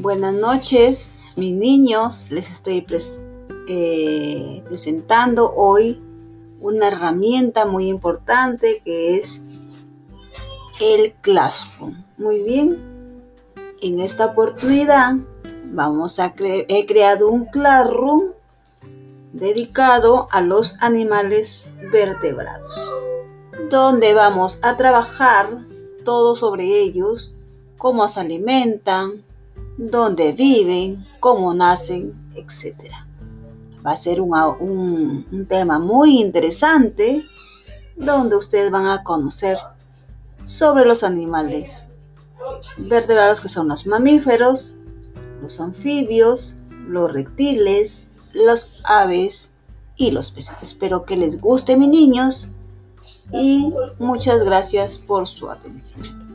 Buenas noches, mis niños. Les estoy eh, presentando hoy una herramienta muy importante que es el Classroom. Muy bien. En esta oportunidad vamos a he creado un Classroom dedicado a los animales vertebrados, donde vamos a trabajar todo sobre ellos, cómo se alimentan, dónde viven, cómo nacen, etc. Va a ser un, un tema muy interesante donde ustedes van a conocer sobre los animales vertebrados que son los mamíferos, los anfibios, los reptiles, las aves y los peces. Espero que les guste, mis niños, y muchas gracias por su atención.